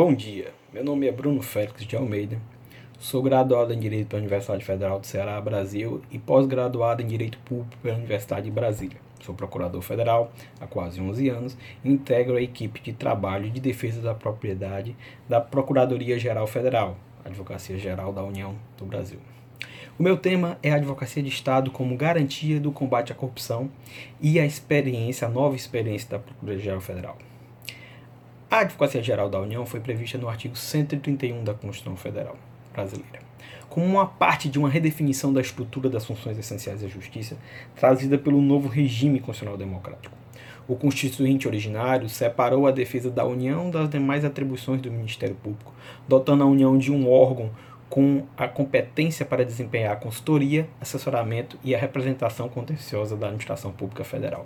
Bom dia, meu nome é Bruno Félix de Almeida, sou graduado em Direito pela Universidade Federal do Ceará, Brasil, e pós-graduado em Direito Público pela Universidade de Brasília. Sou procurador federal há quase 11 anos e integro a equipe de trabalho de defesa da propriedade da Procuradoria-Geral Federal, Advocacia Geral da União do Brasil. O meu tema é a advocacia de Estado como garantia do combate à corrupção e a experiência, a nova experiência da Procuradoria-Geral Federal. A Advocacia Geral da União foi prevista no artigo 131 da Constituição Federal Brasileira, como uma parte de uma redefinição da estrutura das funções essenciais da justiça trazida pelo novo regime constitucional democrático. O constituinte originário separou a defesa da União das demais atribuições do Ministério Público, dotando a União de um órgão com a competência para desempenhar a consultoria, assessoramento e a representação contenciosa da administração pública federal.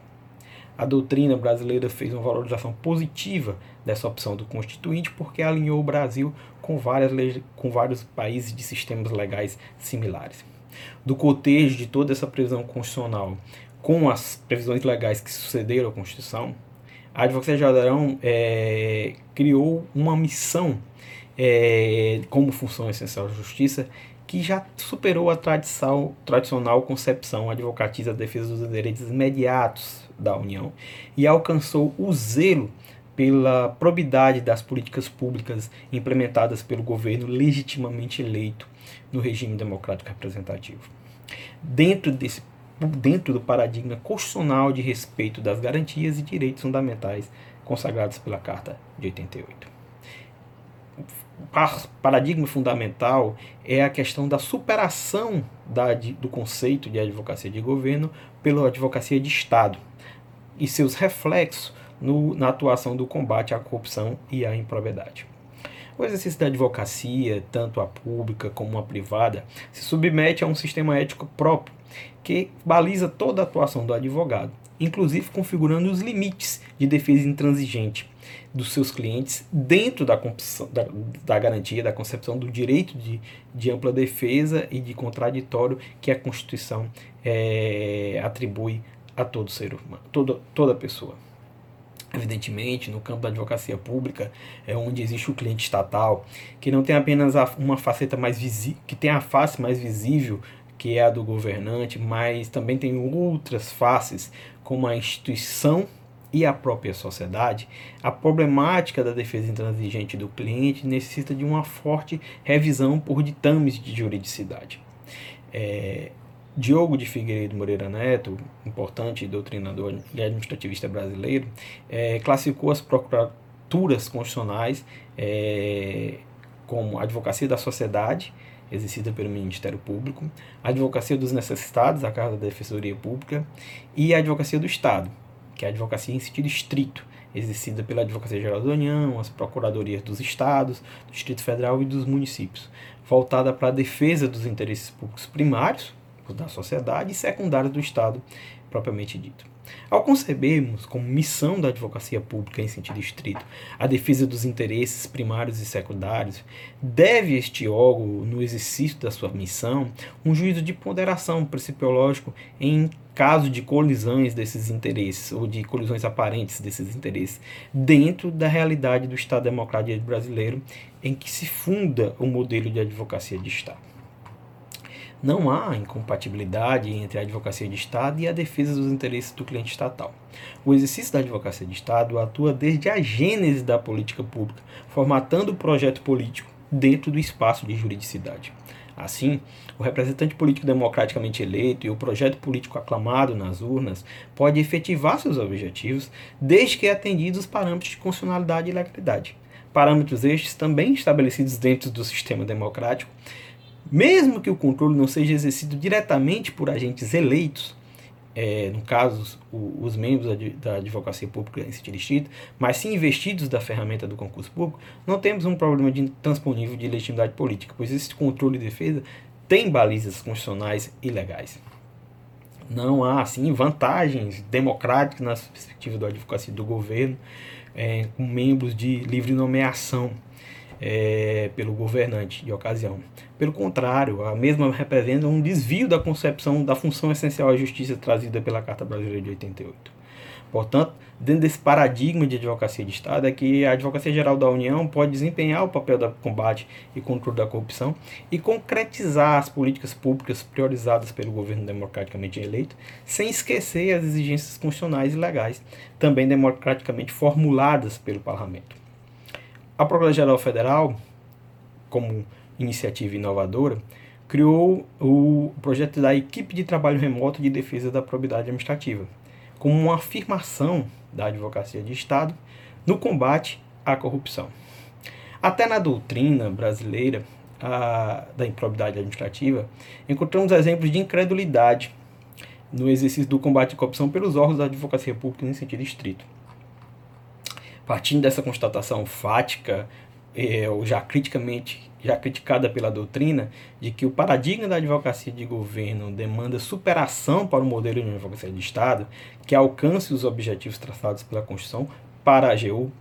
A doutrina brasileira fez uma valorização positiva dessa opção do Constituinte porque alinhou o Brasil com, várias com vários países de sistemas legais similares. Do cotejo de toda essa previsão constitucional com as previsões legais que sucederam à Constituição, a Advocacia Geral é, criou uma missão é, como função essencial da justiça que já superou a tradição, tradicional concepção advocatícia da defesa dos direitos imediatos da União e alcançou o zelo pela probidade das políticas públicas implementadas pelo governo legitimamente eleito no regime democrático representativo. Dentro desse dentro do paradigma constitucional de respeito das garantias e direitos fundamentais consagrados pela Carta de 88 paradigma fundamental é a questão da superação da, do conceito de advocacia de governo pela advocacia de Estado e seus reflexos no, na atuação do combate à corrupção e à improbidade. O exercício da advocacia, tanto a pública como a privada, se submete a um sistema ético próprio que baliza toda a atuação do advogado, inclusive configurando os limites de defesa intransigente dos seus clientes dentro da, da, da, garantia, da concepção do direito de, de ampla defesa e de contraditório que a Constituição é, atribui a todo ser humano, toda, toda pessoa. Evidentemente, no campo da advocacia pública, é onde existe o cliente estatal, que não tem apenas uma faceta mais visível, que tem a face mais visível, que é a do governante, mas também tem outras faces, como a instituição e a própria sociedade, a problemática da defesa intransigente do cliente necessita de uma forte revisão por ditames de juridicidade. É, Diogo de Figueiredo Moreira Neto, importante doutrinador e administrativista brasileiro, é, classificou as procuradaturas constitucionais é, como advocacia da sociedade, exercida pelo Ministério Público, a advocacia dos necessitados, a Casa da Defensoria Pública, e a advocacia do Estado, que é a advocacia em sentido estrito, exercida pela Advocacia Geral da União, as procuradorias dos estados, do Distrito Federal e dos municípios, voltada para a defesa dos interesses públicos primários da sociedade e secundários do Estado, propriamente dito. Ao concebermos como missão da advocacia pública em sentido estrito a defesa dos interesses primários e secundários, deve este órgão, no exercício da sua missão, um juízo de ponderação principiológico em caso de colisões desses interesses ou de colisões aparentes desses interesses dentro da realidade do Estado Democrático Brasileiro em que se funda o modelo de advocacia de Estado. Não há incompatibilidade entre a advocacia de Estado e a defesa dos interesses do cliente estatal. O exercício da advocacia de Estado atua desde a gênese da política pública, formatando o projeto político dentro do espaço de juridicidade. Assim, o representante político democraticamente eleito e o projeto político aclamado nas urnas pode efetivar seus objetivos desde que atendidos os parâmetros de constitucionalidade e legalidade. Parâmetros estes também estabelecidos dentro do sistema democrático mesmo que o controle não seja exercido diretamente por agentes eleitos, é, no caso, o, os membros da, advocacia pública em sentido estrito, mas sim investidos da ferramenta do concurso público, não temos um problema de transponível de legitimidade política, pois esse controle e defesa tem balizas constitucionais e legais. Não há, assim, vantagens democráticas na perspectiva da advocacia do governo, é, com membros de livre nomeação é, pelo governante de ocasião. Pelo contrário, a mesma representa um desvio da concepção da função essencial à justiça trazida pela Carta Brasileira de 88. Portanto, dentro desse paradigma de advocacia de Estado, é que a Advocacia Geral da União pode desempenhar o papel do combate e controle da corrupção e concretizar as políticas públicas priorizadas pelo governo democraticamente eleito, sem esquecer as exigências constitucionais e legais, também democraticamente formuladas pelo Parlamento. A Procuradoria-Geral Federal, como iniciativa inovadora, criou o projeto da Equipe de Trabalho Remoto de Defesa da Probidade Administrativa, como uma afirmação da advocacia de Estado no combate à corrupção. Até na doutrina brasileira a, da improbidade administrativa, encontramos exemplos de incredulidade no exercício do combate à corrupção pelos órgãos da advocacia pública em sentido estrito. Partindo dessa constatação fática, é, ou já criticamente já criticada pela doutrina, de que o paradigma da advocacia de governo demanda superação para o modelo de advocacia de Estado, que alcance os objetivos traçados pela Constituição para a AGU,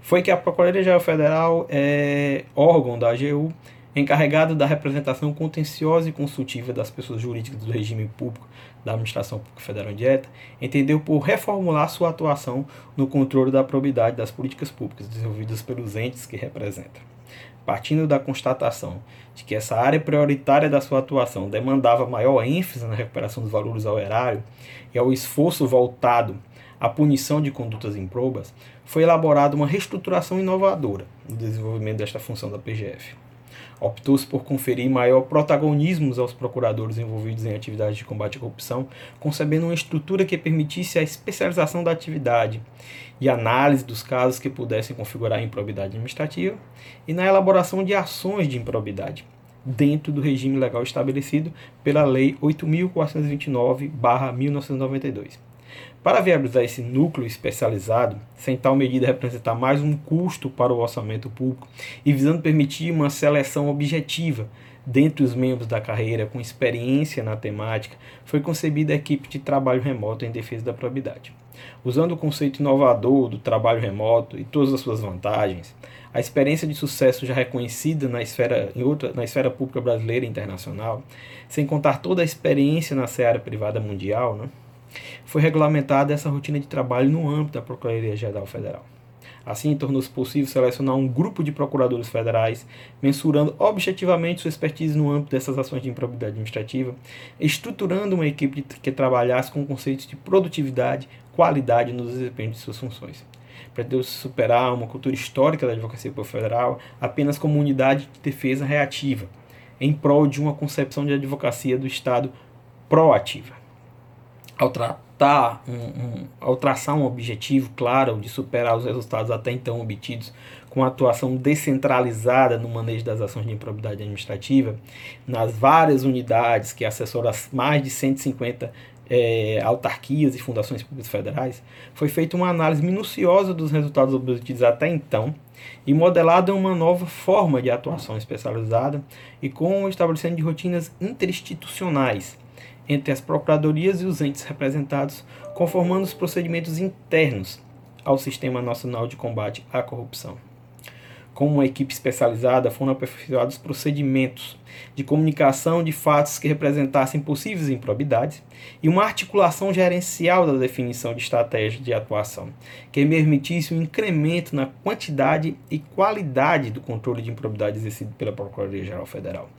foi que a Procuradoria-Geral Federal é órgão da AGU encarregado da representação contenciosa e consultiva das pessoas jurídicas do regime público da Administração Pública Federal Indireta, entendeu por reformular sua atuação no controle da probidade das políticas públicas desenvolvidas pelos entes que representa. Partindo da constatação de que essa área prioritária da sua atuação demandava maior ênfase na recuperação dos valores ao erário e ao esforço voltado à punição de condutas improbas, foi elaborada uma reestruturação inovadora no desenvolvimento desta função da PGF. Optou-se por conferir maior protagonismo aos procuradores envolvidos em atividades de combate à corrupção, concebendo uma estrutura que permitisse a especialização da atividade e análise dos casos que pudessem configurar improbidade administrativa e na elaboração de ações de improbidade, dentro do regime legal estabelecido pela Lei 8.429-1992. Para viabilizar esse núcleo especializado, sem tal medida representar mais um custo para o orçamento público e visando permitir uma seleção objetiva dentre os membros da carreira com experiência na temática, foi concebida a equipe de trabalho remoto em defesa da probidade. Usando o conceito inovador do trabalho remoto e todas as suas vantagens, a experiência de sucesso já reconhecida na esfera, em outra, na esfera pública brasileira e internacional, sem contar toda a experiência na seara privada mundial, né? Foi regulamentada essa rotina de trabalho no âmbito da Procuradoria-Geral Federal. Assim, tornou-se possível selecionar um grupo de procuradores federais, mensurando objetivamente sua expertise no âmbito dessas ações de improbidade administrativa, estruturando uma equipe que trabalhasse com conceitos de produtividade, qualidade no desempenho de suas funções. Pretendeu-se superar uma cultura histórica da advocacia federal apenas como unidade de defesa reativa, em prol de uma concepção de advocacia do Estado proativa ao tratar um, um, ao traçar um objetivo claro de superar os resultados até então obtidos com atuação descentralizada no manejo das ações de improbidade administrativa, nas várias unidades que assessoram as mais de 150 é, autarquias e fundações públicas federais, foi feita uma análise minuciosa dos resultados obtidos até então e modelada uma nova forma de atuação especializada e com o estabelecimento de rotinas interinstitucionais entre as procuradorias e os entes representados, conformando os procedimentos internos ao Sistema Nacional de Combate à Corrupção. Com uma equipe especializada, foram aperfeiçoados procedimentos de comunicação de fatos que representassem possíveis improbidades e uma articulação gerencial da definição de estratégia de atuação, que permitisse um incremento na quantidade e qualidade do controle de improbidade exercido pela Procuradoria-Geral Federal.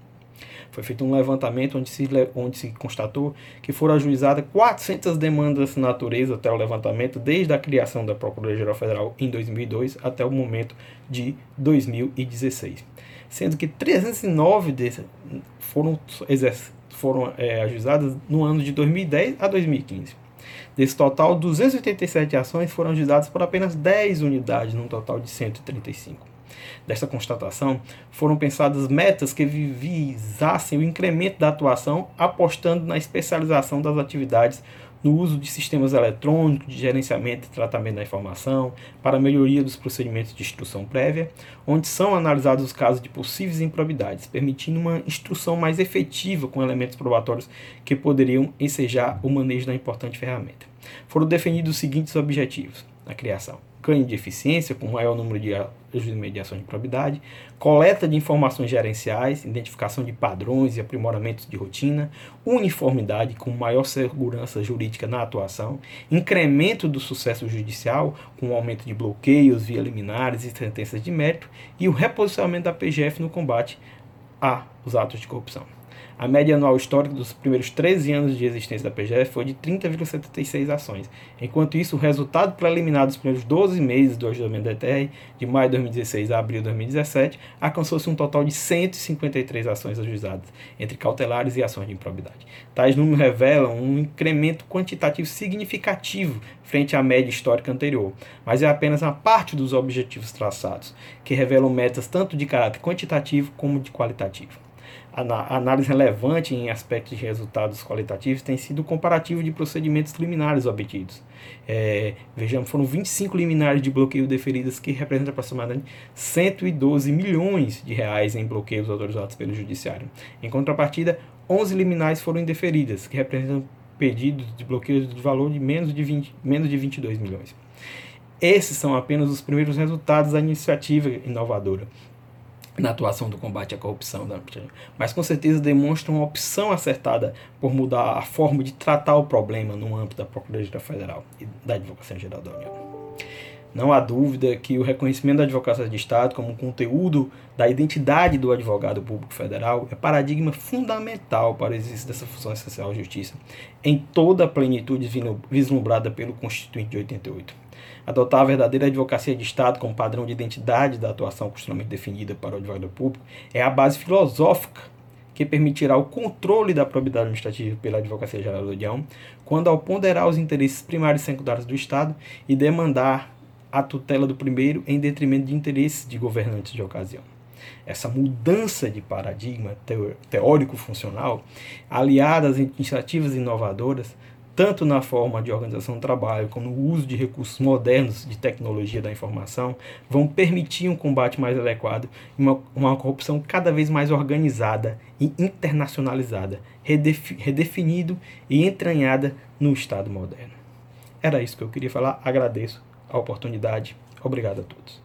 Foi feito um levantamento onde se, onde se constatou que foram ajuizadas 400 demandas dessa natureza até o levantamento, desde a criação da Procuradoria-Geral Federal em 2002 até o momento de 2016. Sendo que 309 dessas foram, foram é, ajuizadas no ano de 2010 a 2015. Desse total, 287 ações foram ajuizadas por apenas 10 unidades, num total de 135 desta constatação, foram pensadas metas que visassem o incremento da atuação, apostando na especialização das atividades no uso de sistemas eletrônicos de gerenciamento e tratamento da informação, para melhoria dos procedimentos de instrução prévia, onde são analisados os casos de possíveis improbidades, permitindo uma instrução mais efetiva com elementos probatórios que poderiam ensejar o manejo da importante ferramenta. Foram definidos os seguintes objetivos: na criação ganho de eficiência, com maior número de mediação de probidade, coleta de informações gerenciais, identificação de padrões e aprimoramentos de rotina, uniformidade com maior segurança jurídica na atuação, incremento do sucesso judicial com aumento de bloqueios via liminares e sentenças de mérito e o reposicionamento da PGF no combate aos atos de corrupção. A média anual histórica dos primeiros 13 anos de existência da PGF foi de 30,76 ações. Enquanto isso, o resultado preliminar dos primeiros 12 meses do ajustamento da ETR, de maio de 2016 a abril de 2017, alcançou-se um total de 153 ações ajuizadas, entre cautelares e ações de improbidade. Tais números revelam um incremento quantitativo significativo frente à média histórica anterior, mas é apenas uma parte dos objetivos traçados, que revelam metas tanto de caráter quantitativo como de qualitativo. Análise relevante em aspectos de resultados qualitativos tem sido o comparativo de procedimentos liminares obtidos. É, vejamos, foram 25 liminares de bloqueio deferidas, que representam aproximadamente 112 milhões de reais em bloqueios autorizados pelo Judiciário. Em contrapartida, 11 liminares foram indeferidas, que representam pedidos de bloqueio de valor de menos de, 20, menos de 22 milhões. Esses são apenas os primeiros resultados da iniciativa inovadora na atuação do combate à corrupção, mas com certeza demonstram uma opção acertada por mudar a forma de tratar o problema no âmbito da Procuradoria Federal e da Advocacia Geral da União. Não há dúvida que o reconhecimento da advocacia de Estado como conteúdo da identidade do advogado público federal é paradigma fundamental para o exercício dessa função essencial à justiça, em toda a plenitude vislumbrada pelo Constituinte de 88. Adotar a verdadeira advocacia de Estado como padrão de identidade da atuação constitucionalmente definida para o advogado público é a base filosófica que permitirá o controle da probidade administrativa pela Advocacia Geral da União, quando ao ponderar os interesses primários e secundários do Estado e demandar a tutela do primeiro em detrimento de interesses de governantes de ocasião. Essa mudança de paradigma teórico-funcional, aliada às iniciativas inovadoras, tanto na forma de organização do trabalho como no uso de recursos modernos de tecnologia da informação, vão permitir um combate mais adequado e uma, uma corrupção cada vez mais organizada e internacionalizada, redef, redefinido e entranhada no Estado moderno. Era isso que eu queria falar. Agradeço a oportunidade. Obrigado a todos.